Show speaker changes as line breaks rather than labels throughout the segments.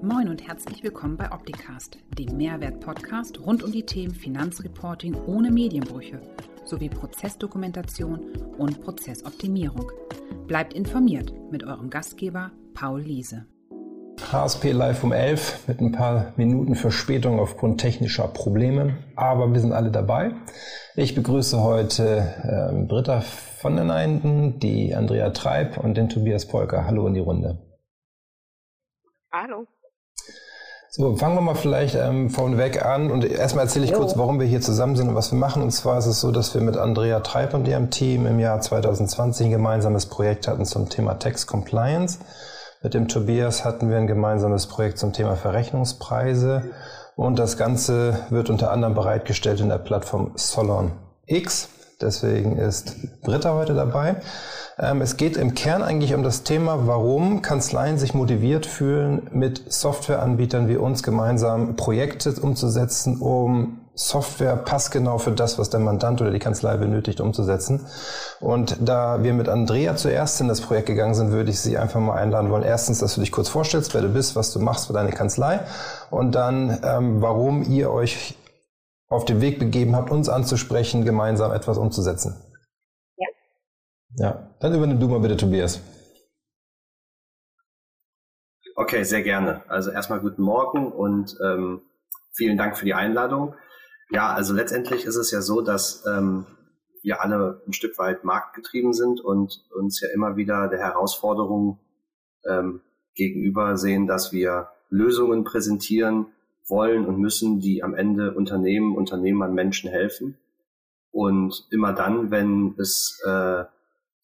Moin und herzlich willkommen bei Opticast, dem Mehrwert-Podcast rund um die Themen Finanzreporting ohne Medienbrüche sowie Prozessdokumentation und Prozessoptimierung. Bleibt informiert mit eurem Gastgeber Paul Liese.
HSP live um 11 mit ein paar Minuten Verspätung aufgrund technischer Probleme, aber wir sind alle dabei. Ich begrüße heute äh, Britta von den Einden, die Andrea Treib und den Tobias Polker. Hallo in die Runde.
Hallo.
So, fangen wir mal vielleicht ähm, vorneweg an und erstmal erzähle ich jo. kurz, warum wir hier zusammen sind und was wir machen. Und zwar ist es so, dass wir mit Andrea Treib und ihrem Team im Jahr 2020 ein gemeinsames Projekt hatten zum Thema Tax Compliance. Mit dem Tobias hatten wir ein gemeinsames Projekt zum Thema Verrechnungspreise und das Ganze wird unter anderem bereitgestellt in der Plattform Solon X. Deswegen ist Britta heute dabei. Ähm, es geht im Kern eigentlich um das Thema, warum Kanzleien sich motiviert fühlen, mit Softwareanbietern wie uns gemeinsam Projekte umzusetzen, um Software passgenau für das, was der Mandant oder die Kanzlei benötigt, umzusetzen. Und da wir mit Andrea zuerst in das Projekt gegangen sind, würde ich Sie einfach mal einladen wollen. Erstens, dass du dich kurz vorstellst, wer du bist, was du machst für deine Kanzlei und dann, ähm, warum ihr euch auf den Weg begeben habt, uns anzusprechen, gemeinsam etwas umzusetzen. Ja, dann übernimm du mal bitte, Tobias.
Okay, sehr gerne. Also erstmal guten Morgen und ähm, vielen Dank für die Einladung. Ja, also letztendlich ist es ja so, dass ähm, wir alle ein Stück weit marktgetrieben sind und uns ja immer wieder der Herausforderung ähm, gegenüber sehen, dass wir Lösungen präsentieren wollen und müssen, die am Ende Unternehmen, Unternehmern, Menschen helfen. Und immer dann, wenn es äh,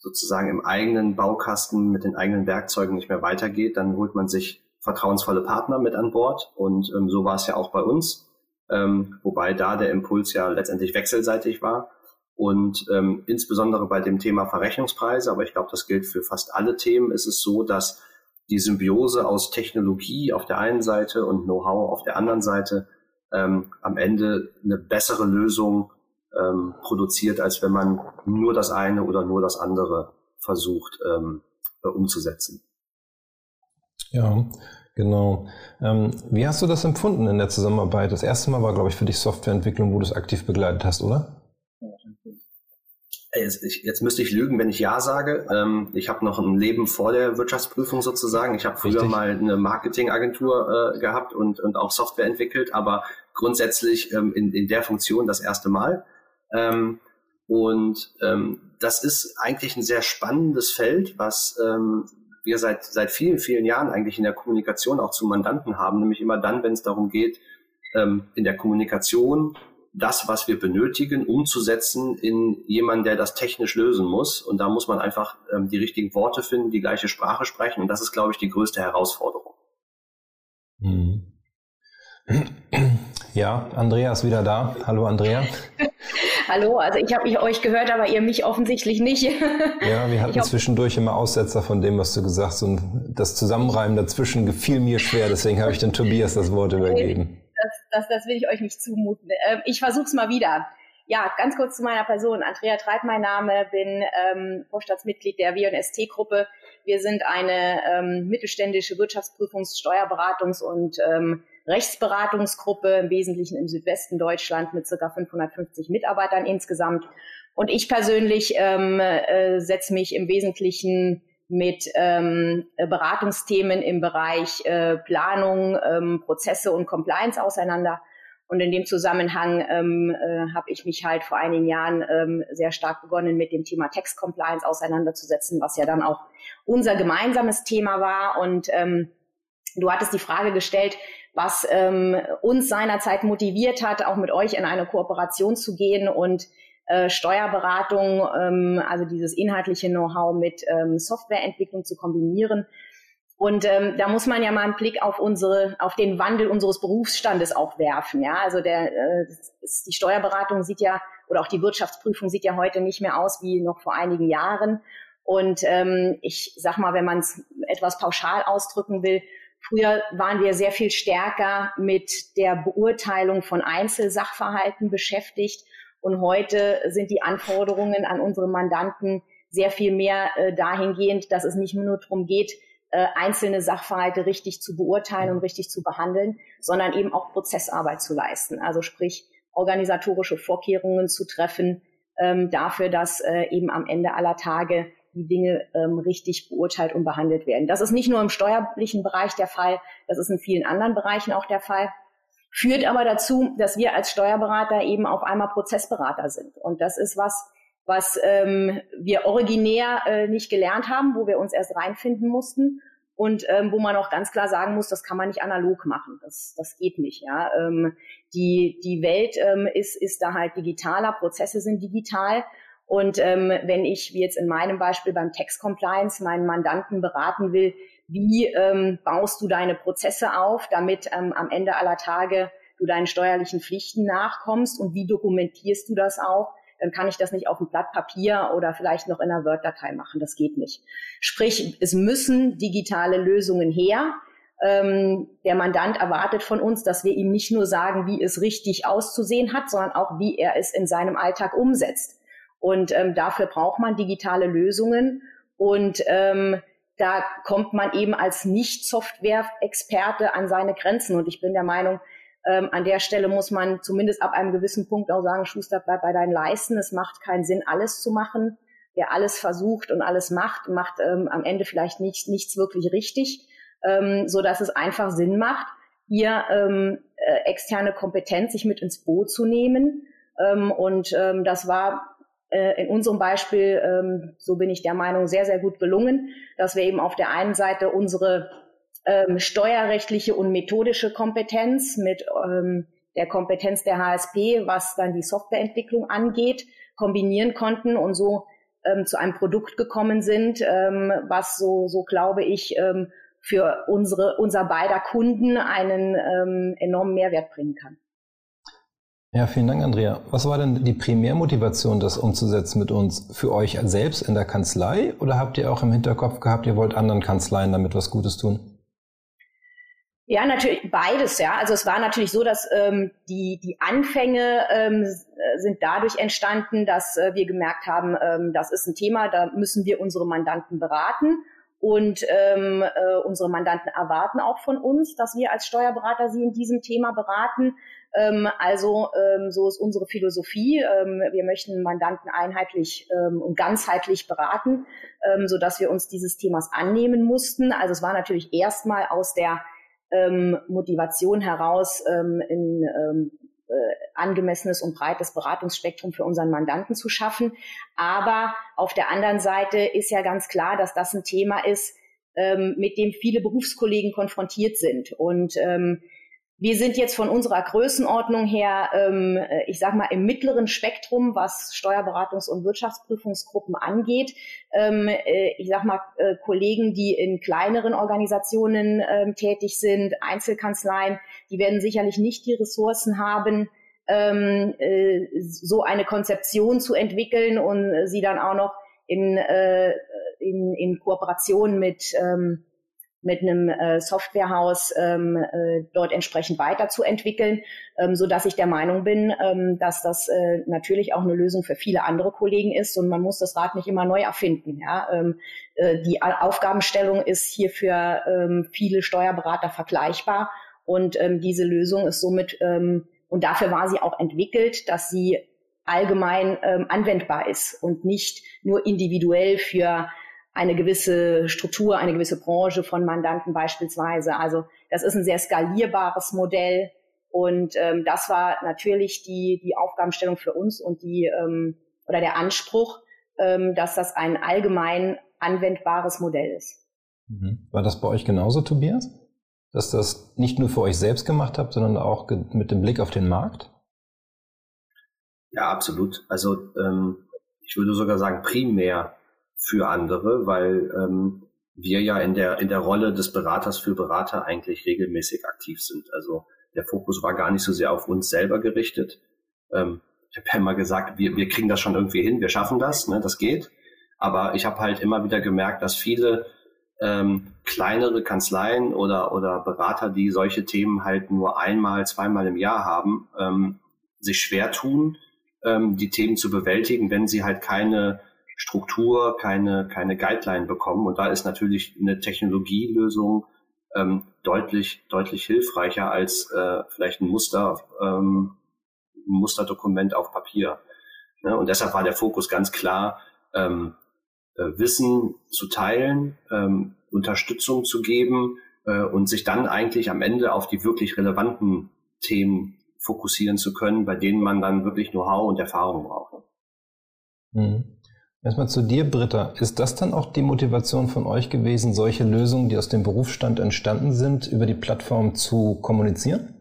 sozusagen im eigenen Baukasten mit den eigenen Werkzeugen nicht mehr weitergeht, dann holt man sich vertrauensvolle Partner mit an Bord. Und ähm, so war es ja auch bei uns, ähm, wobei da der Impuls ja letztendlich wechselseitig war. Und ähm, insbesondere bei dem Thema Verrechnungspreise, aber ich glaube, das gilt für fast alle Themen, ist es so, dass die Symbiose aus Technologie auf der einen Seite und Know-how auf der anderen Seite ähm, am Ende eine bessere Lösung ähm, produziert, als wenn man nur das eine oder nur das andere versucht ähm, äh, umzusetzen.
Ja, genau. Ähm, wie hast du das empfunden in der Zusammenarbeit? Das erste Mal war, glaube ich, für dich Softwareentwicklung, wo du es aktiv begleitet hast, oder?
Jetzt, ich, jetzt müsste ich lügen, wenn ich Ja sage. Ähm, ich habe noch ein Leben vor der Wirtschaftsprüfung sozusagen. Ich habe früher Richtig. mal eine Marketingagentur äh, gehabt und, und auch Software entwickelt, aber grundsätzlich ähm, in, in der Funktion das erste Mal. Ähm, und ähm, das ist eigentlich ein sehr spannendes Feld, was ähm, wir seit, seit vielen, vielen Jahren eigentlich in der Kommunikation auch zu Mandanten haben, nämlich immer dann, wenn es darum geht, ähm, in der Kommunikation das, was wir benötigen, umzusetzen in jemanden, der das technisch lösen muss. Und da muss man einfach ähm, die richtigen Worte finden, die gleiche Sprache sprechen. Und das ist, glaube ich, die größte Herausforderung.
Mhm. Ja, Andrea ist wieder da. Hallo Andrea.
Hallo, also ich habe euch gehört, aber ihr mich offensichtlich nicht.
ja, wir hatten zwischendurch immer Aussetzer von dem, was du gesagt hast. Und das Zusammenreimen dazwischen gefiel mir schwer, deswegen habe ich den Tobias das Wort übergeben.
Das, das, das will ich euch nicht zumuten. Ähm, ich versuche es mal wieder. Ja, ganz kurz zu meiner Person. Andrea Treib mein Name, bin ähm, Vorstandsmitglied der W&ST-Gruppe. Wir sind eine ähm, mittelständische Wirtschaftsprüfungs-, Steuerberatungs- und ähm, Rechtsberatungsgruppe, im Wesentlichen im Südwesten Deutschland mit circa 550 Mitarbeitern insgesamt. Und ich persönlich ähm, äh, setze mich im Wesentlichen mit ähm, Beratungsthemen im Bereich äh, Planung, ähm, Prozesse und Compliance auseinander. Und in dem Zusammenhang ähm, äh, habe ich mich halt vor einigen Jahren ähm, sehr stark begonnen, mit dem Thema Text Compliance auseinanderzusetzen, was ja dann auch unser gemeinsames Thema war. Und ähm, du hattest die Frage gestellt, was ähm, uns seinerzeit motiviert hat, auch mit euch in eine Kooperation zu gehen und äh, Steuerberatung, ähm, also dieses inhaltliche Know-how mit ähm, Softwareentwicklung zu kombinieren. Und ähm, da muss man ja mal einen Blick auf unsere, auf den Wandel unseres Berufsstandes auch werfen. Ja, also der, äh, die Steuerberatung sieht ja oder auch die Wirtschaftsprüfung sieht ja heute nicht mehr aus wie noch vor einigen Jahren. Und ähm, ich sag mal, wenn man es etwas pauschal ausdrücken will, Früher waren wir sehr viel stärker mit der Beurteilung von Einzelsachverhalten beschäftigt und heute sind die Anforderungen an unsere Mandanten sehr viel mehr äh, dahingehend, dass es nicht nur darum geht, äh, einzelne Sachverhalte richtig zu beurteilen und richtig zu behandeln, sondern eben auch Prozessarbeit zu leisten. Also sprich organisatorische Vorkehrungen zu treffen ähm, dafür, dass äh, eben am Ende aller Tage die Dinge ähm, richtig beurteilt und behandelt werden. Das ist nicht nur im steuerlichen Bereich der Fall, das ist in vielen anderen Bereichen auch der Fall. Führt aber dazu, dass wir als Steuerberater eben auf einmal Prozessberater sind. Und das ist was, was ähm, wir originär äh, nicht gelernt haben, wo wir uns erst reinfinden mussten und ähm, wo man auch ganz klar sagen muss, das kann man nicht analog machen, das, das geht nicht. Ja, ähm, die die Welt ähm, ist ist da halt digitaler, Prozesse sind digital und ähm, wenn ich wie jetzt in meinem Beispiel beim Tax Compliance meinen Mandanten beraten will, wie ähm, baust du deine Prozesse auf, damit ähm, am Ende aller Tage du deinen steuerlichen Pflichten nachkommst und wie dokumentierst du das auch, dann kann ich das nicht auf einem Blatt Papier oder vielleicht noch in einer Word-Datei machen. Das geht nicht. Sprich, es müssen digitale Lösungen her. Ähm, der Mandant erwartet von uns, dass wir ihm nicht nur sagen, wie es richtig auszusehen hat, sondern auch, wie er es in seinem Alltag umsetzt. Und ähm, dafür braucht man digitale Lösungen. Und ähm, da kommt man eben als Nicht-Software-Experte an seine Grenzen. Und ich bin der Meinung, ähm, an der Stelle muss man zumindest ab einem gewissen Punkt auch sagen, Schuster, bleib bei deinen Leisten. Es macht keinen Sinn, alles zu machen. Wer alles versucht und alles macht, macht ähm, am Ende vielleicht nicht, nichts wirklich richtig, ähm, so dass es einfach Sinn macht, hier ähm, äh, externe Kompetenz sich mit ins Boot zu nehmen. Ähm, und ähm, das war äh, in unserem Beispiel, ähm, so bin ich der Meinung, sehr, sehr gut gelungen, dass wir eben auf der einen Seite unsere ähm, steuerrechtliche und methodische Kompetenz mit ähm, der Kompetenz der HSP, was dann die Softwareentwicklung angeht, kombinieren konnten und so ähm, zu einem Produkt gekommen sind, ähm, was so, so glaube ich, ähm, für unsere, unser beider Kunden einen ähm, enormen Mehrwert bringen kann.
Ja, vielen Dank, Andrea. Was war denn die Primärmotivation, das umzusetzen mit uns? Für euch selbst in der Kanzlei oder habt ihr auch im Hinterkopf gehabt, ihr wollt anderen Kanzleien damit was Gutes tun?
Ja, natürlich beides, ja. Also es war natürlich so, dass ähm, die, die Anfänge ähm, sind dadurch entstanden, dass äh, wir gemerkt haben, ähm, das ist ein Thema, da müssen wir unsere Mandanten beraten. Und ähm, äh, unsere Mandanten erwarten auch von uns, dass wir als Steuerberater sie in diesem Thema beraten. Ähm, also ähm, so ist unsere Philosophie. Ähm, wir möchten Mandanten einheitlich ähm, und ganzheitlich beraten, ähm, so dass wir uns dieses Themas annehmen mussten. Also es war natürlich erstmal aus der ähm, Motivation heraus in äh, angemessenes und breites Beratungsspektrum für unseren Mandanten zu schaffen. Aber auf der anderen Seite ist ja ganz klar, dass das ein Thema ist, ähm, mit dem viele Berufskollegen konfrontiert sind. Und ähm, wir sind jetzt von unserer Größenordnung her, ähm, äh, ich sage mal, im mittleren Spektrum, was Steuerberatungs- und Wirtschaftsprüfungsgruppen angeht. Ähm, äh, ich sage mal, äh, Kollegen, die in kleineren Organisationen ähm, tätig sind, Einzelkanzleien, die werden sicherlich nicht die Ressourcen haben, ähm, äh, so eine Konzeption zu entwickeln und sie dann auch noch in, äh, in, in Kooperation mit ähm, mit einem äh, Softwarehaus ähm, äh, dort entsprechend weiterzuentwickeln, ähm, so dass ich der Meinung bin, ähm, dass das äh, natürlich auch eine Lösung für viele andere Kollegen ist und man muss das Rad nicht immer neu erfinden. Ja? Ähm, äh, die Aufgabenstellung ist hier für ähm, viele Steuerberater vergleichbar und ähm, diese Lösung ist somit ähm, und dafür war sie auch entwickelt, dass sie allgemein ähm, anwendbar ist und nicht nur individuell für eine gewisse Struktur, eine gewisse Branche von Mandanten beispielsweise. Also das ist ein sehr skalierbares Modell und ähm, das war natürlich die, die Aufgabenstellung für uns und die ähm, oder der Anspruch, ähm, dass das ein allgemein anwendbares Modell ist.
Mhm. War das bei euch genauso, Tobias? Dass das nicht nur für euch selbst gemacht habt, sondern auch mit dem Blick auf den Markt?
Ja, absolut. Also ähm, ich würde sogar sagen, primär für andere, weil ähm, wir ja in der, in der Rolle des Beraters für Berater eigentlich regelmäßig aktiv sind. Also der Fokus war gar nicht so sehr auf uns selber gerichtet. Ähm, ich habe ja immer gesagt, wir, wir kriegen das schon irgendwie hin, wir schaffen das, ne, das geht. Aber ich habe halt immer wieder gemerkt, dass viele ähm, kleinere Kanzleien oder, oder Berater, die solche Themen halt nur einmal, zweimal im Jahr haben, ähm, sich schwer tun, ähm, die Themen zu bewältigen, wenn sie halt keine Struktur, keine, keine Guideline bekommen. Und da ist natürlich eine Technologielösung ähm, deutlich, deutlich hilfreicher als äh, vielleicht ein Muster, ähm, Musterdokument auf Papier. Ne? Und deshalb war der Fokus ganz klar, ähm, äh, Wissen zu teilen, ähm, Unterstützung zu geben äh, und sich dann eigentlich am Ende auf die wirklich relevanten Themen fokussieren zu können, bei denen man dann wirklich Know-how und Erfahrung braucht.
Mhm. Erstmal zu dir, Britta. Ist das dann auch die Motivation von euch gewesen, solche Lösungen, die aus dem Berufsstand entstanden sind, über die Plattform zu kommunizieren?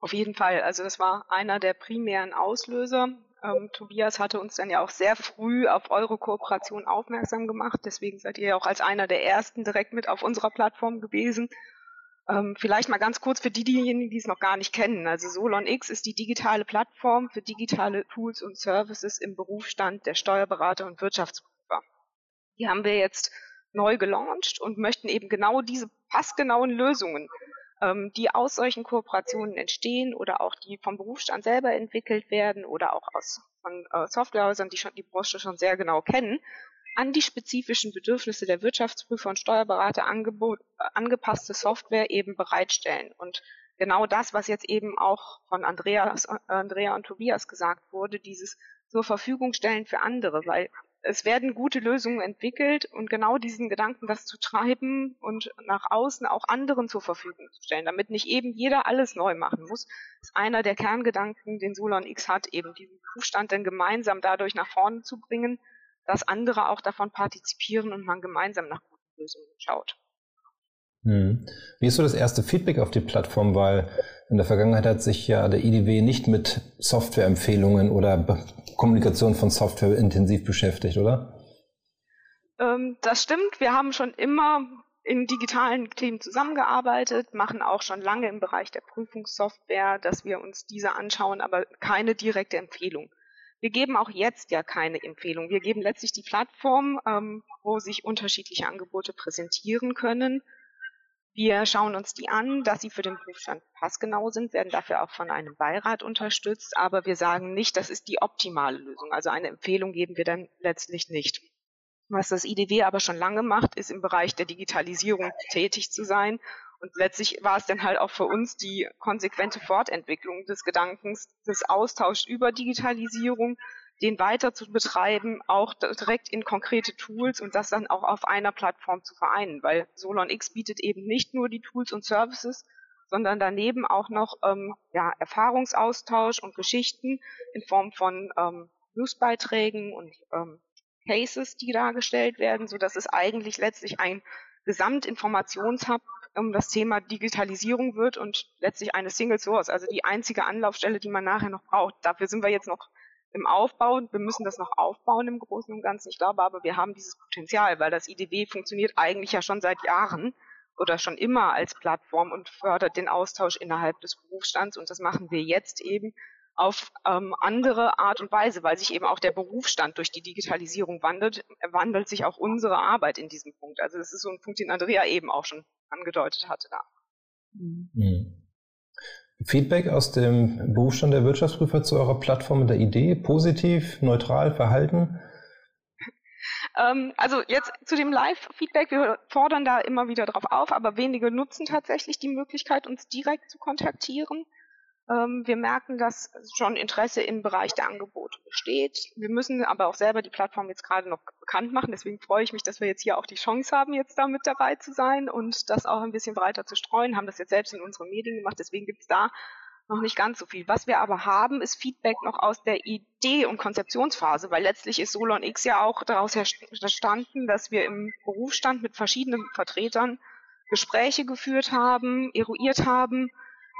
Auf jeden Fall. Also das war einer der primären Auslöser. Ähm, Tobias hatte uns dann ja auch sehr früh auf eure Kooperation aufmerksam gemacht. Deswegen seid ihr ja auch als einer der ersten direkt mit auf unserer Plattform gewesen. Ähm, vielleicht mal ganz kurz für die, diejenigen, die es noch gar nicht kennen. Also Solon X ist die digitale Plattform für digitale Tools und Services im Berufsstand der Steuerberater und Wirtschaftsprüfer. Die haben wir jetzt neu gelauncht und möchten eben genau diese passgenauen Lösungen, ähm, die aus solchen Kooperationen entstehen oder auch die vom Berufsstand selber entwickelt werden oder auch aus von äh, Softwarehäusern, die schon die Branche schon sehr genau kennen, an die spezifischen Bedürfnisse der Wirtschaftsprüfer und Steuerberater angebot, angepasste Software eben bereitstellen. Und genau das, was jetzt eben auch von Andreas, Andrea und Tobias gesagt wurde, dieses zur Verfügung stellen für andere, weil es werden gute Lösungen entwickelt und genau diesen Gedanken, das zu treiben und nach außen auch anderen zur Verfügung zu stellen, damit nicht eben jeder alles neu machen muss, ist einer der Kerngedanken, den Solon X hat, eben diesen Zustand dann gemeinsam dadurch nach vorne zu bringen, dass andere auch davon partizipieren und man gemeinsam nach guten Lösungen schaut.
Hm. Wie ist so das erste Feedback auf die Plattform? Weil in der Vergangenheit hat sich ja der IDW nicht mit Softwareempfehlungen oder Kommunikation von Software intensiv beschäftigt, oder?
Ähm, das stimmt. Wir haben schon immer in digitalen Themen zusammengearbeitet, machen auch schon lange im Bereich der Prüfungssoftware, dass wir uns diese anschauen, aber keine direkte Empfehlung. Wir geben auch jetzt ja keine Empfehlung. Wir geben letztlich die Plattform, ähm, wo sich unterschiedliche Angebote präsentieren können. Wir schauen uns die an, dass sie für den Berufsstand passgenau sind, werden dafür auch von einem Beirat unterstützt, aber wir sagen nicht, das ist die optimale Lösung. Also eine Empfehlung geben wir dann letztlich nicht. Was das IDW aber schon lange macht, ist im Bereich der Digitalisierung tätig zu sein und letztlich war es dann halt auch für uns die konsequente Fortentwicklung des Gedankens, des Austauschs über Digitalisierung, den weiter zu betreiben, auch direkt in konkrete Tools und das dann auch auf einer Plattform zu vereinen, weil Solon X bietet eben nicht nur die Tools und Services, sondern daneben auch noch ähm, ja, Erfahrungsaustausch und Geschichten in Form von ähm, Newsbeiträgen und ähm, Cases, die dargestellt werden, so dass es eigentlich letztlich ein Gesamtinformationshub um das Thema Digitalisierung wird und letztlich eine Single Source, also die einzige Anlaufstelle, die man nachher noch braucht. Dafür sind wir jetzt noch im Aufbau. Wir müssen das noch aufbauen im Großen und Ganzen. Ich glaube aber, wir haben dieses Potenzial, weil das IDW funktioniert eigentlich ja schon seit Jahren oder schon immer als Plattform und fördert den Austausch innerhalb des Berufsstands. Und das machen wir jetzt eben auf ähm, andere Art und Weise, weil sich eben auch der Berufsstand durch die Digitalisierung wandelt, wandelt sich auch unsere Arbeit in diesem Punkt. Also das ist so ein Punkt, den Andrea eben auch schon angedeutet hatte da.
Mhm. Feedback aus dem Berufsstand der Wirtschaftsprüfer zu eurer Plattform und der Idee? Positiv, neutral, verhalten?
Ähm, also jetzt zu dem Live-Feedback, wir fordern da immer wieder drauf auf, aber wenige nutzen tatsächlich die Möglichkeit, uns direkt zu kontaktieren. Ähm, wir merken, dass schon Interesse im Bereich der Angebote besteht. Wir müssen aber auch selber die Plattform jetzt gerade noch bekannt machen. Deswegen freue ich mich, dass wir jetzt hier auch die Chance haben, jetzt da mit dabei zu sein und das auch ein bisschen breiter zu streuen. Haben das jetzt selbst in unseren Medien gemacht. Deswegen gibt es da noch nicht ganz so viel. Was wir aber haben, ist Feedback noch aus der Idee- und Konzeptionsphase, weil letztlich ist Solon X ja auch daraus entstanden, dass wir im Berufsstand mit verschiedenen Vertretern Gespräche geführt haben, eruiert haben,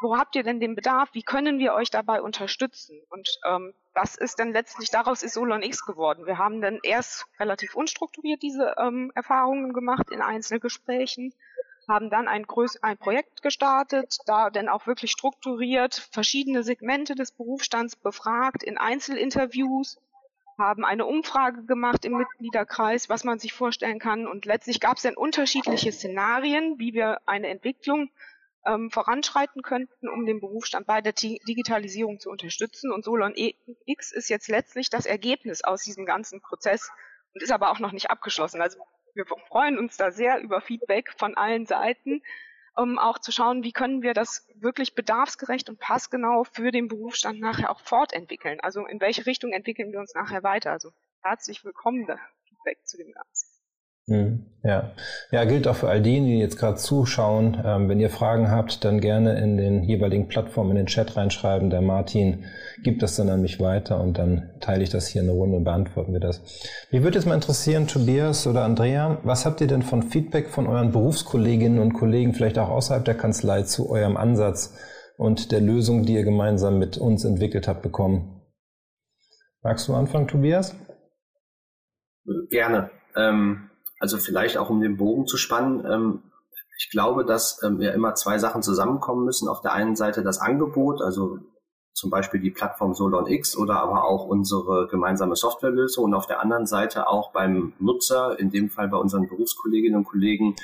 wo habt ihr denn den Bedarf? Wie können wir euch dabei unterstützen? Und ähm, das ist dann letztlich, daraus ist Solon X geworden. Wir haben dann erst relativ unstrukturiert diese ähm, Erfahrungen gemacht in Einzelgesprächen, haben dann ein, Größ ein Projekt gestartet, da dann auch wirklich strukturiert verschiedene Segmente des Berufsstands befragt in Einzelinterviews, haben eine Umfrage gemacht im Mitgliederkreis, was man sich vorstellen kann. Und letztlich gab es dann unterschiedliche Szenarien, wie wir eine Entwicklung ähm, voranschreiten könnten, um den Berufsstand bei der Digitalisierung zu unterstützen. Und Solon X ist jetzt letztlich das Ergebnis aus diesem ganzen Prozess und ist aber auch noch nicht abgeschlossen. Also wir freuen uns da sehr über Feedback von allen Seiten, um auch zu schauen, wie können wir das wirklich bedarfsgerecht und passgenau für den Berufsstand nachher auch fortentwickeln. Also in welche Richtung entwickeln wir uns nachher weiter. Also herzlich willkommen da Feedback zu dem Ganzen.
Hm, ja. ja, gilt auch für all diejenigen, die jetzt gerade zuschauen. Ähm, wenn ihr Fragen habt, dann gerne in den jeweiligen Plattformen in den Chat reinschreiben. Der Martin gibt das dann an mich weiter und dann teile ich das hier in der Runde und beantworten wir das. Mich würde jetzt mal interessieren, Tobias oder Andrea, was habt ihr denn von Feedback von euren Berufskolleginnen und Kollegen, vielleicht auch außerhalb der Kanzlei, zu eurem Ansatz und der Lösung, die ihr gemeinsam mit uns entwickelt habt, bekommen? Magst du anfangen, Tobias?
Gerne. Ähm also vielleicht auch um den Bogen zu spannen, ähm, ich glaube, dass ähm, ja immer zwei Sachen zusammenkommen müssen. Auf der einen Seite das Angebot, also zum Beispiel die Plattform Solon X oder aber auch unsere gemeinsame Softwarelösung und auf der anderen Seite auch beim Nutzer, in dem Fall bei unseren Berufskolleginnen und Kollegen,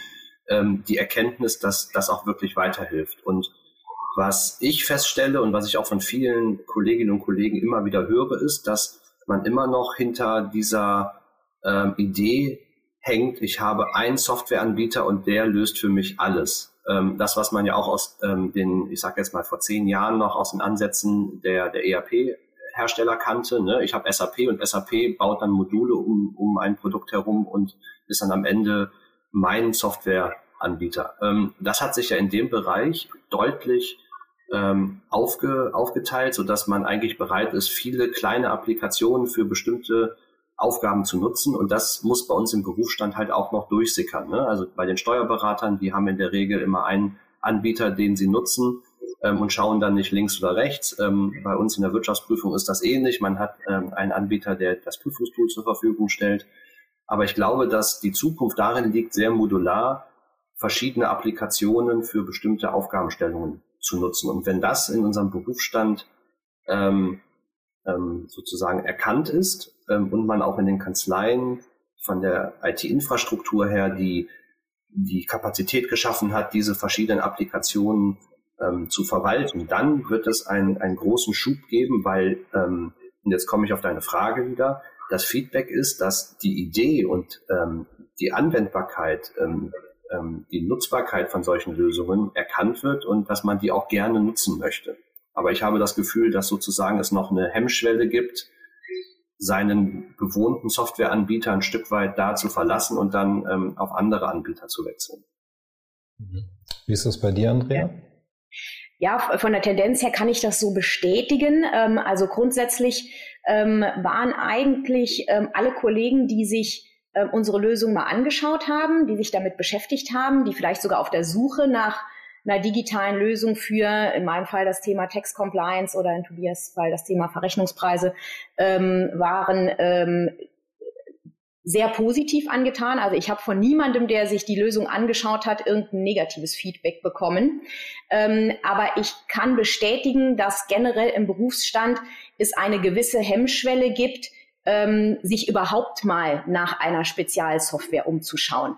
ähm, die Erkenntnis, dass das auch wirklich weiterhilft. Und was ich feststelle und was ich auch von vielen Kolleginnen und Kollegen immer wieder höre, ist, dass man immer noch hinter dieser ähm, Idee hängt, ich habe einen Softwareanbieter und der löst für mich alles. Ähm, das, was man ja auch aus ähm, den, ich sage jetzt mal vor zehn Jahren noch aus den Ansätzen der, der ERP-Hersteller kannte. Ne? Ich habe SAP und SAP baut dann Module um, um ein Produkt herum und ist dann am Ende mein Softwareanbieter. Ähm, das hat sich ja in dem Bereich deutlich ähm, aufge, aufgeteilt, so dass man eigentlich bereit ist, viele kleine Applikationen für bestimmte Aufgaben zu nutzen. Und das muss bei uns im Berufsstand halt auch noch durchsickern. Ne? Also bei den Steuerberatern, die haben in der Regel immer einen Anbieter, den sie nutzen ähm, und schauen dann nicht links oder rechts. Ähm, bei uns in der Wirtschaftsprüfung ist das ähnlich. Man hat ähm, einen Anbieter, der das Prüfungstool zur Verfügung stellt. Aber ich glaube, dass die Zukunft darin liegt, sehr modular verschiedene Applikationen für bestimmte Aufgabenstellungen zu nutzen. Und wenn das in unserem Berufsstand ähm, ähm, sozusagen erkannt ist ähm, und man auch in den Kanzleien von der IT-Infrastruktur her die, die Kapazität geschaffen hat, diese verschiedenen Applikationen ähm, zu verwalten, dann wird es einen, einen großen Schub geben, weil, ähm, und jetzt komme ich auf deine Frage wieder, das Feedback ist, dass die Idee und ähm, die Anwendbarkeit, ähm, ähm, die Nutzbarkeit von solchen Lösungen erkannt wird und dass man die auch gerne nutzen möchte. Aber ich habe das Gefühl, dass sozusagen es noch eine Hemmschwelle gibt, seinen gewohnten Softwareanbieter ein Stück weit da zu verlassen und dann ähm, auf andere Anbieter zu wechseln.
Mhm. Wie ist das bei dir, Andrea?
Ja, von der Tendenz her kann ich das so bestätigen. Ähm, also grundsätzlich ähm, waren eigentlich ähm, alle Kollegen, die sich unsere Lösung mal angeschaut haben, die sich damit beschäftigt haben, die vielleicht sogar auf der Suche nach einer digitalen Lösung für, in meinem Fall das Thema Tax Compliance oder in Tobias Fall das Thema Verrechnungspreise, ähm, waren ähm, sehr positiv angetan. Also ich habe von niemandem, der sich die Lösung angeschaut hat, irgendein negatives Feedback bekommen. Ähm, aber ich kann bestätigen, dass generell im Berufsstand es eine gewisse Hemmschwelle gibt, ähm, sich überhaupt mal nach einer Spezialsoftware umzuschauen.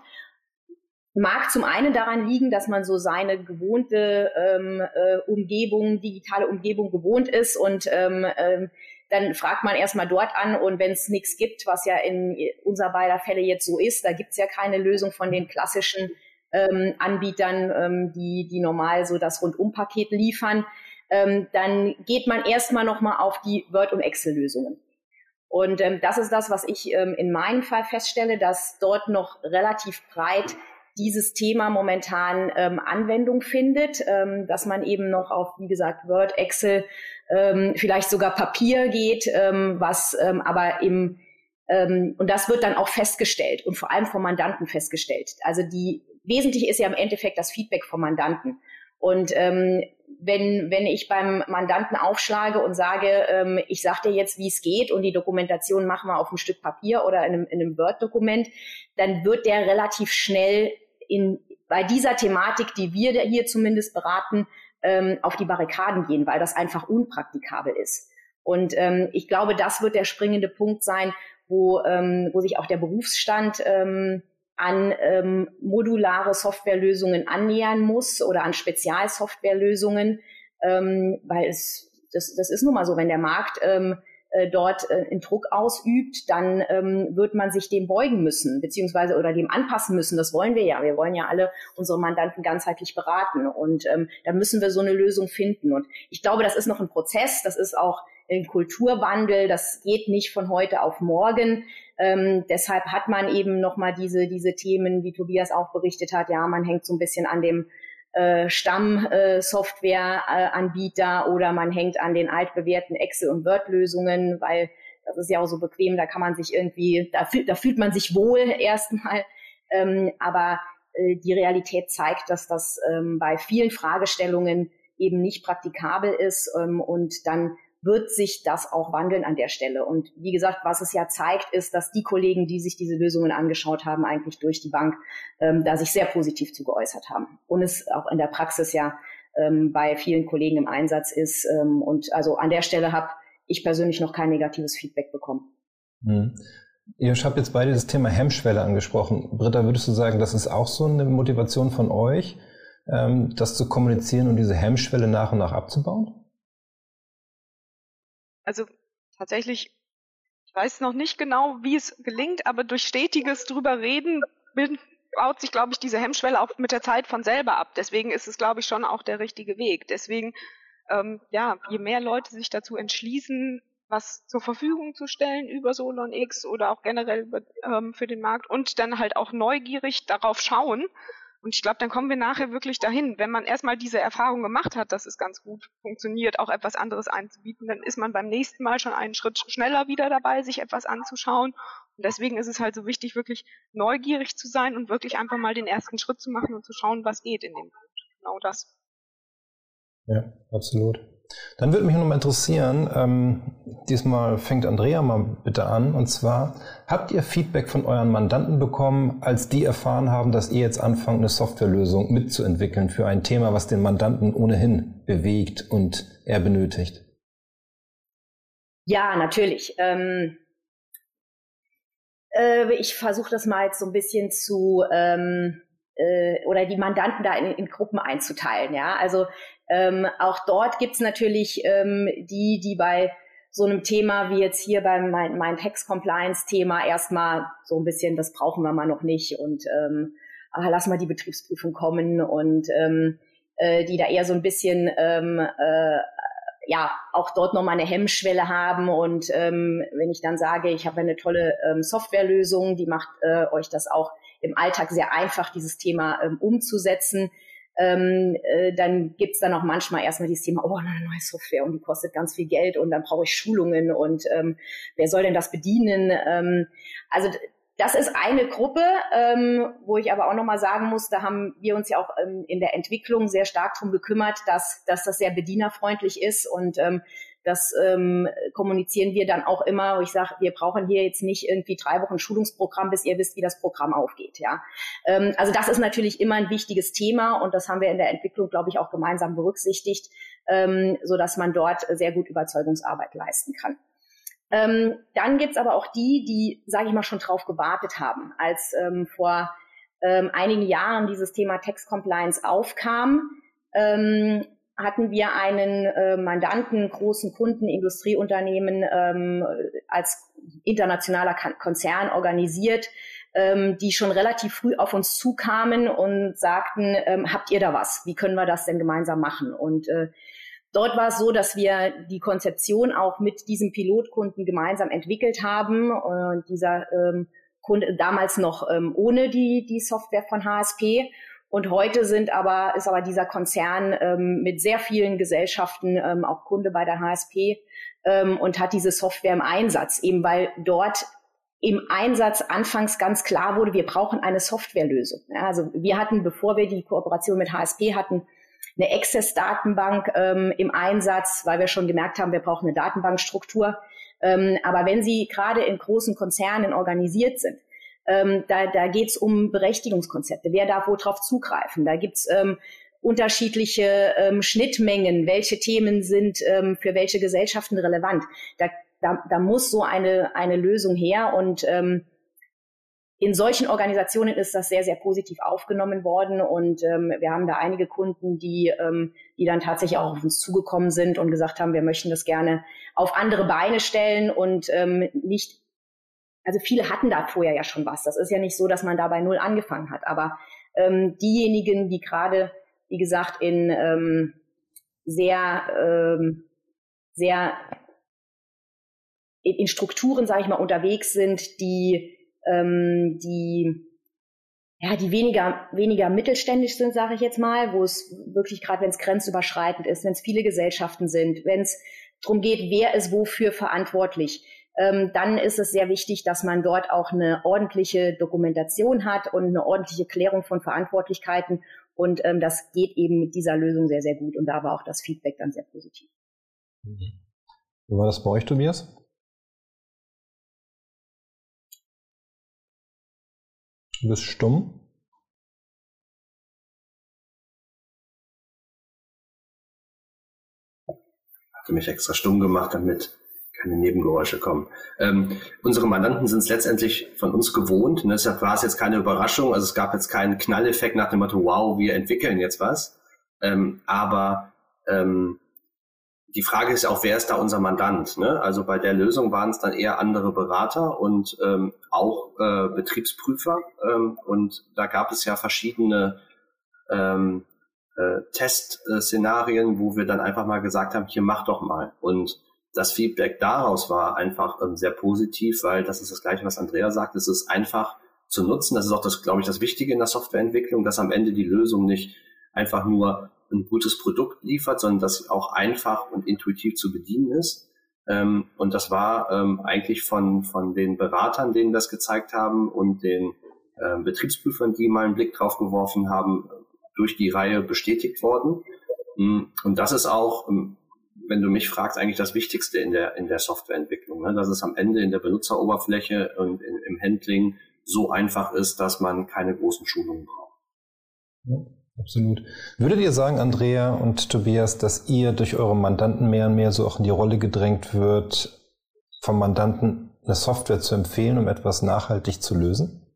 Mag zum einen daran liegen, dass man so seine gewohnte ähm, äh, Umgebung, digitale Umgebung gewohnt ist und ähm, ähm, dann fragt man erstmal dort an und wenn es nichts gibt, was ja in unser beider Fälle jetzt so ist, da gibt's ja keine Lösung von den klassischen ähm, Anbietern, ähm, die, die normal so das Rundumpaket liefern, ähm, dann geht man erstmal nochmal auf die Word- und Excel-Lösungen. Und ähm, das ist das, was ich ähm, in meinem Fall feststelle, dass dort noch relativ breit dieses Thema momentan ähm, Anwendung findet, ähm, dass man eben noch auf, wie gesagt, Word, Excel, ähm, vielleicht sogar Papier geht, ähm, was ähm, aber im ähm, und das wird dann auch festgestellt und vor allem vom Mandanten festgestellt. Also die wesentlich ist ja im Endeffekt das Feedback vom Mandanten. Und ähm, wenn, wenn ich beim Mandanten aufschlage und sage, ähm, ich sage dir jetzt, wie es geht und die Dokumentation machen wir auf einem Stück Papier oder in einem, in einem Word-Dokument, dann wird der relativ schnell in, bei dieser Thematik, die wir hier zumindest beraten, ähm, auf die Barrikaden gehen, weil das einfach unpraktikabel ist. Und ähm, ich glaube, das wird der springende Punkt sein, wo, ähm, wo sich auch der Berufsstand ähm, an ähm, modulare Softwarelösungen annähern muss oder an Spezialsoftwarelösungen, ähm, weil es das, das ist nun mal so, wenn der Markt ähm, äh, dort äh, einen Druck ausübt, dann ähm, wird man sich dem beugen müssen, beziehungsweise oder dem anpassen müssen. Das wollen wir ja. Wir wollen ja alle unsere Mandanten ganzheitlich beraten und ähm, da müssen wir so eine Lösung finden. Und ich glaube, das ist noch ein Prozess. Das ist auch ein Kulturwandel. Das geht nicht von heute auf morgen. Ähm, deshalb hat man eben nochmal diese, diese Themen, wie Tobias auch berichtet hat. Ja, man hängt so ein bisschen an dem Stamm-Software-Anbieter äh, oder man hängt an den altbewährten Excel- und Word-Lösungen, weil das ist ja auch so bequem, da kann man sich irgendwie, da, fühlt, da fühlt man sich wohl erstmal. Ähm, aber äh, die Realität zeigt, dass das ähm, bei vielen Fragestellungen eben nicht praktikabel ist ähm, und dann wird sich das auch wandeln an der Stelle. Und wie gesagt, was es ja zeigt, ist, dass die Kollegen, die sich diese Lösungen angeschaut haben, eigentlich durch die Bank ähm, da sich sehr positiv zu geäußert haben. Und es auch in der Praxis ja ähm, bei vielen Kollegen im Einsatz ist. Ähm, und also an der Stelle habe ich persönlich noch kein negatives Feedback bekommen.
Hm. Ich habe jetzt beide das Thema Hemmschwelle angesprochen. Britta, würdest du sagen, das ist auch so eine Motivation von euch, ähm, das zu kommunizieren und diese Hemmschwelle nach und nach abzubauen?
Also tatsächlich, ich weiß noch nicht genau, wie es gelingt, aber durch stetiges drüber reden baut sich, glaube ich, diese Hemmschwelle auch mit der Zeit von selber ab. Deswegen ist es, glaube ich, schon auch der richtige Weg. Deswegen, ähm, ja, je mehr Leute sich dazu entschließen, was zur Verfügung zu stellen über Solon X oder auch generell ähm, für den Markt und dann halt auch neugierig darauf schauen, und ich glaube, dann kommen wir nachher wirklich dahin. Wenn man erstmal diese Erfahrung gemacht hat, dass es ganz gut funktioniert, auch etwas anderes anzubieten, dann ist man beim nächsten Mal schon einen Schritt schneller wieder dabei, sich etwas anzuschauen. Und deswegen ist es halt so wichtig, wirklich neugierig zu sein und wirklich einfach mal den ersten Schritt zu machen und zu schauen, was geht in dem Punkt. Genau das.
Ja, absolut. Dann würde mich noch mal interessieren, ähm, diesmal fängt Andrea mal bitte an, und zwar, habt ihr Feedback von euren Mandanten bekommen, als die erfahren haben, dass ihr jetzt anfangt, eine Softwarelösung mitzuentwickeln für ein Thema, was den Mandanten ohnehin bewegt und er benötigt?
Ja, natürlich. Ähm, äh, ich versuche das mal jetzt so ein bisschen zu ähm, äh, oder die Mandanten da in, in Gruppen einzuteilen. Ja, also ähm, auch dort gibt's natürlich ähm, die, die bei so einem Thema wie jetzt hier beim mein, mein Tax Compliance Thema erstmal so ein bisschen, das brauchen wir mal noch nicht und ähm, ah, lass mal die Betriebsprüfung kommen und ähm, äh, die da eher so ein bisschen ähm, äh, ja auch dort nochmal eine Hemmschwelle haben und ähm, wenn ich dann sage, ich habe eine tolle ähm, Softwarelösung, die macht äh, euch das auch im Alltag sehr einfach, dieses Thema ähm, umzusetzen, ähm, äh, dann gibt's dann auch manchmal erstmal dieses Thema, oh, eine neue Software und die kostet ganz viel Geld und dann brauche ich Schulungen und ähm, wer soll denn das bedienen? Ähm, also das ist eine Gruppe, ähm, wo ich aber auch nochmal sagen muss, da haben wir uns ja auch ähm, in der Entwicklung sehr stark drum gekümmert, dass, dass das sehr bedienerfreundlich ist und ähm, das ähm, kommunizieren wir dann auch immer, wo ich sage, wir brauchen hier jetzt nicht irgendwie drei Wochen Schulungsprogramm, bis ihr wisst, wie das Programm aufgeht. Ja, ähm, also das ist natürlich immer ein wichtiges Thema und das haben wir in der Entwicklung, glaube ich, auch gemeinsam berücksichtigt, ähm, so dass man dort sehr gut Überzeugungsarbeit leisten kann. Ähm, dann gibt's aber auch die, die, sage ich mal, schon drauf gewartet haben, als ähm, vor ähm, einigen Jahren dieses Thema Tax Compliance aufkam. Ähm, hatten wir einen äh, Mandanten, großen Kunden, Industrieunternehmen ähm, als internationaler Konzern organisiert, ähm, die schon relativ früh auf uns zukamen und sagten, ähm, habt ihr da was? Wie können wir das denn gemeinsam machen? Und äh, dort war es so, dass wir die Konzeption auch mit diesem Pilotkunden gemeinsam entwickelt haben. Und dieser ähm, Kunde damals noch ähm, ohne die, die Software von HSP und heute sind aber, ist aber dieser Konzern ähm, mit sehr vielen Gesellschaften ähm, auch Kunde bei der HSP ähm, und hat diese Software im Einsatz, eben weil dort im Einsatz anfangs ganz klar wurde, wir brauchen eine Softwarelösung. Ja, also wir hatten, bevor wir die Kooperation mit HSP hatten, eine Access-Datenbank ähm, im Einsatz, weil wir schon gemerkt haben, wir brauchen eine Datenbankstruktur. Ähm, aber wenn Sie gerade in großen Konzernen organisiert sind, ähm, da da geht es um Berechtigungskonzepte. Wer darf wo drauf zugreifen? Da gibt's ähm, unterschiedliche ähm, Schnittmengen. Welche Themen sind ähm, für welche Gesellschaften relevant? Da, da, da muss so eine, eine Lösung her und ähm, in solchen Organisationen ist das sehr, sehr positiv aufgenommen worden und ähm, wir haben da einige Kunden, die, ähm, die dann tatsächlich auch auf uns zugekommen sind und gesagt haben, wir möchten das gerne auf andere Beine stellen und ähm, nicht, also viele hatten da vorher ja schon was. Das ist ja nicht so, dass man da bei Null angefangen hat, aber ähm, diejenigen, die gerade, wie gesagt, in ähm, sehr, ähm, sehr in, in Strukturen, sage ich mal, unterwegs sind, die ähm, die ja, die weniger, weniger mittelständisch sind, sage ich jetzt mal, wo es wirklich gerade, wenn es grenzüberschreitend ist, wenn es viele Gesellschaften sind, wenn es darum geht, wer ist wofür verantwortlich, ähm, dann ist es sehr wichtig, dass man dort auch eine ordentliche Dokumentation hat und eine ordentliche Klärung von Verantwortlichkeiten. Und ähm, das geht eben mit dieser Lösung sehr, sehr gut. Und da war auch das Feedback dann sehr positiv.
Wie war das bei euch, Tobias? Du bist stumm.
Hatte mich extra stumm gemacht, damit keine Nebengeräusche kommen. Ähm, unsere Mandanten sind es letztendlich von uns gewohnt. Ne? Deshalb war es jetzt keine Überraschung. Also es gab jetzt keinen Knalleffekt nach dem Motto, wow, wir entwickeln jetzt was. Ähm, aber ähm, die Frage ist auch, wer ist da unser Mandant? Ne? Also bei der Lösung waren es dann eher andere Berater und ähm, auch äh, Betriebsprüfer. Ähm, und da gab es ja verschiedene ähm, äh, Testszenarien, wo wir dann einfach mal gesagt haben, hier mach doch mal. Und das Feedback daraus war einfach ähm, sehr positiv, weil das ist das Gleiche, was Andrea sagt. Es ist einfach zu nutzen. Das ist auch das, glaube ich, das Wichtige in der Softwareentwicklung, dass am Ende die Lösung nicht einfach nur ein gutes Produkt liefert, sondern dass sie auch einfach und intuitiv zu bedienen ist. Ähm, und das war ähm, eigentlich von, von den Beratern, denen das gezeigt haben und den äh, Betriebsprüfern, die mal einen Blick drauf geworfen haben, durch die Reihe bestätigt worden. Mm, und das ist auch, ähm, wenn du mich fragst, eigentlich das Wichtigste in der, in der Softwareentwicklung, ne? dass es am Ende in der Benutzeroberfläche und in, im Handling so einfach ist, dass man keine großen Schulungen braucht.
Ja. Absolut. Würdet ihr sagen, Andrea und Tobias, dass ihr durch eure Mandanten mehr und mehr so auch in die Rolle gedrängt wird, vom Mandanten eine Software zu empfehlen, um etwas nachhaltig zu lösen?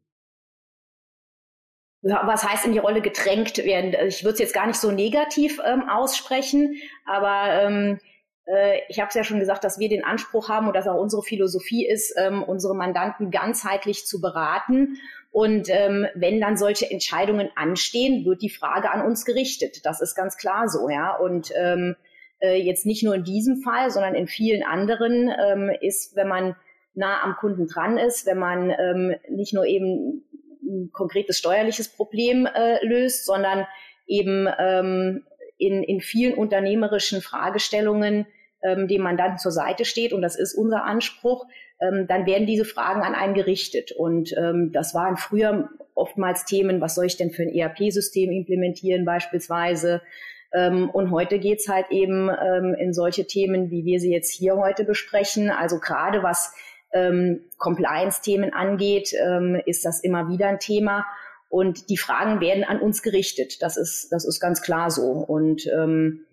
Was heißt in die Rolle gedrängt werden? Ich würde es jetzt gar nicht so negativ ähm, aussprechen, aber ähm, äh, ich habe es ja schon gesagt, dass wir den Anspruch haben und dass auch unsere Philosophie ist, ähm, unsere Mandanten ganzheitlich zu beraten und ähm, wenn dann solche Entscheidungen anstehen, wird die Frage an uns gerichtet. Das ist ganz klar so, ja. Und ähm, äh, jetzt nicht nur in diesem Fall, sondern in vielen anderen ähm, ist, wenn man nah am Kunden dran ist, wenn man ähm, nicht nur eben konkretes steuerliches Problem äh, löst, sondern eben ähm, in, in vielen unternehmerischen Fragestellungen ähm, dem Mandanten zur Seite steht. Und das ist unser Anspruch, ähm, dann werden diese Fragen an einen gerichtet. Und ähm, das waren früher oftmals Themen, was soll ich denn für ein ERP-System implementieren beispielsweise. Ähm, und heute geht's halt eben ähm, in solche Themen, wie wir sie jetzt hier heute besprechen. Also gerade was ähm, Compliance-Themen angeht, ähm, ist das immer wieder ein Thema. Und die Fragen werden an uns gerichtet. Das ist, das ist ganz klar so. Und ähm,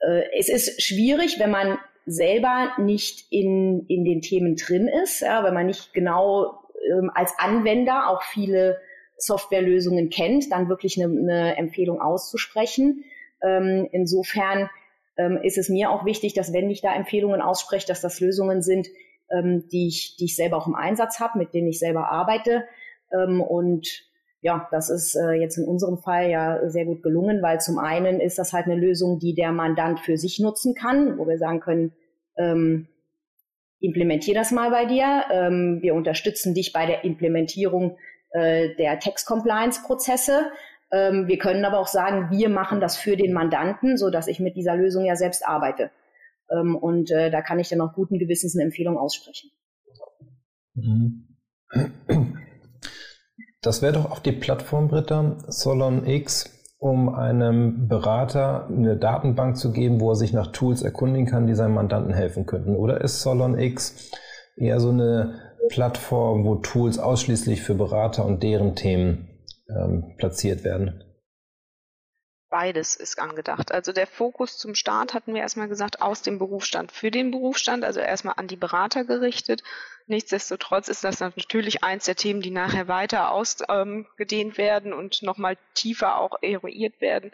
äh, es ist schwierig, wenn man selber nicht in, in den Themen drin ist, ja, weil man nicht genau ähm, als Anwender auch viele Softwarelösungen kennt, dann wirklich eine, eine Empfehlung auszusprechen. Ähm, insofern ähm, ist es mir auch wichtig, dass wenn ich da Empfehlungen ausspreche, dass das Lösungen sind, ähm, die, ich, die ich selber auch im Einsatz habe, mit denen ich selber arbeite. Ähm, und ja, das ist äh, jetzt in unserem Fall ja sehr gut gelungen, weil zum einen ist das halt eine Lösung, die der Mandant für sich nutzen kann, wo wir sagen können, ähm, implementier das mal bei dir. Ähm, wir unterstützen dich bei der Implementierung äh, der Text-Compliance-Prozesse. Ähm, wir können aber auch sagen, wir machen das für den Mandanten, so dass ich mit dieser Lösung ja selbst arbeite. Ähm, und äh, da kann ich dann auch guten Gewissens eine Empfehlung aussprechen.
Mhm. Das wäre doch auch die Plattform, Britta, Solon X, um einem Berater eine Datenbank zu geben, wo er sich nach Tools erkundigen kann, die seinem Mandanten helfen könnten. Oder ist Solon X eher so eine Plattform, wo Tools ausschließlich für Berater und deren Themen ähm, platziert werden?
Beides ist angedacht. Also der Fokus zum Start hatten wir erstmal gesagt, aus dem Berufsstand für den Berufsstand, also erstmal an die Berater gerichtet. Nichtsdestotrotz ist das natürlich eins der Themen, die nachher weiter ausgedehnt ähm, werden und nochmal tiefer auch eruiert werden,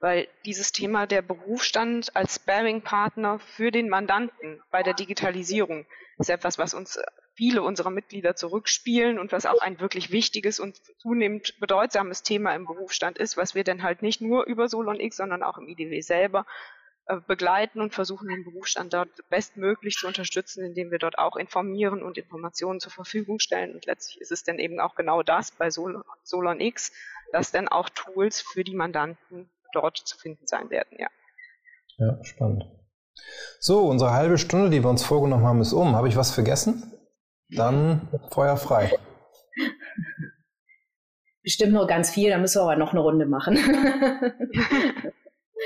weil dieses Thema der Berufsstand als Sparing-Partner für den Mandanten bei der Digitalisierung ist etwas, was uns viele unserer Mitglieder zurückspielen und was auch ein wirklich wichtiges und zunehmend bedeutsames Thema im Berufsstand ist, was wir dann halt nicht nur über Solon X, sondern auch im IDW selber äh, begleiten und versuchen, den Berufsstand dort bestmöglich zu unterstützen, indem wir dort auch informieren und Informationen zur Verfügung stellen. Und letztlich ist es dann eben auch genau das bei Sol Solon X, dass dann auch Tools für die Mandanten dort zu finden sein werden, ja.
Ja, spannend. So, unsere halbe Stunde, die wir uns vorgenommen haben, ist um. Habe ich was vergessen? Dann Feuer frei.
Bestimmt noch ganz viel, da müssen wir aber noch eine Runde machen.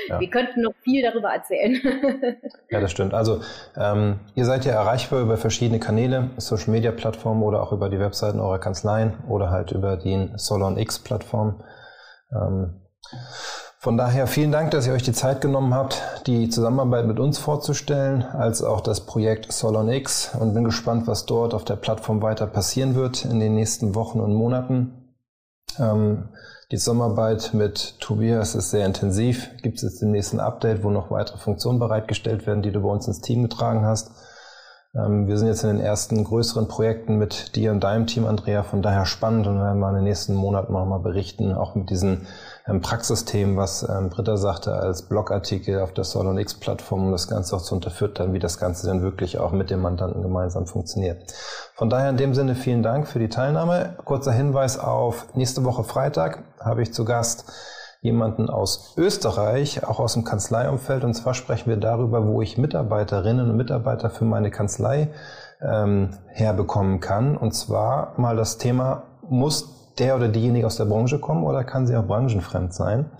Ja. Wir könnten noch viel darüber erzählen.
ja, das stimmt. Also ähm, ihr seid ja erreichbar über verschiedene Kanäle, Social Media Plattformen oder auch über die Webseiten eurer Kanzleien oder halt über die Solon X Plattform. Ähm, von daher vielen Dank, dass ihr euch die Zeit genommen habt, die Zusammenarbeit mit uns vorzustellen, als auch das Projekt Solon X und bin gespannt, was dort auf der Plattform weiter passieren wird in den nächsten Wochen und Monaten. Ähm, die Zusammenarbeit mit Tobias ist sehr intensiv. Gibt es jetzt im nächsten Update, wo noch weitere Funktionen bereitgestellt werden, die du bei uns ins Team getragen hast. Ähm, wir sind jetzt in den ersten größeren Projekten mit dir und deinem Team, Andrea, von daher spannend und werden wir in den nächsten Monaten nochmal berichten, auch mit diesen ähm, Praxisthemen, was ähm, Britta sagte, als Blogartikel auf der Solon X Plattform, um das Ganze auch zu unterfüttern, wie das Ganze dann wirklich auch mit dem Mandanten gemeinsam funktioniert. Von daher in dem Sinne vielen Dank für die Teilnahme. Kurzer Hinweis auf nächste Woche Freitag habe ich zu Gast jemanden aus Österreich, auch aus dem Kanzleiumfeld. Und zwar sprechen wir darüber, wo ich Mitarbeiterinnen und Mitarbeiter für meine Kanzlei ähm, herbekommen kann. Und zwar mal das Thema, muss der oder diejenige aus der Branche kommen oder kann sie auch branchenfremd sein?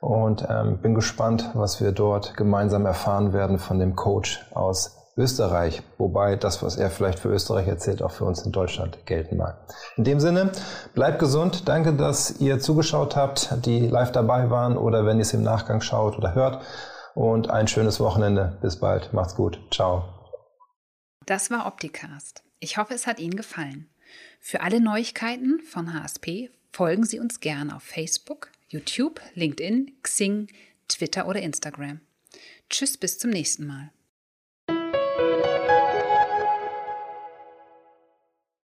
Und ähm, bin gespannt, was wir dort gemeinsam erfahren werden von dem Coach aus Österreich, wobei das, was er vielleicht für Österreich erzählt, auch für uns in Deutschland gelten mag. In dem Sinne, bleibt gesund. Danke, dass ihr zugeschaut habt, die live dabei waren oder wenn ihr es im Nachgang schaut oder hört. Und ein schönes Wochenende. Bis bald. Macht's gut. Ciao.
Das war Opticast. Ich hoffe, es hat Ihnen gefallen. Für alle Neuigkeiten von HSP folgen Sie uns gerne auf Facebook, YouTube, LinkedIn, Xing, Twitter oder Instagram. Tschüss, bis zum nächsten Mal.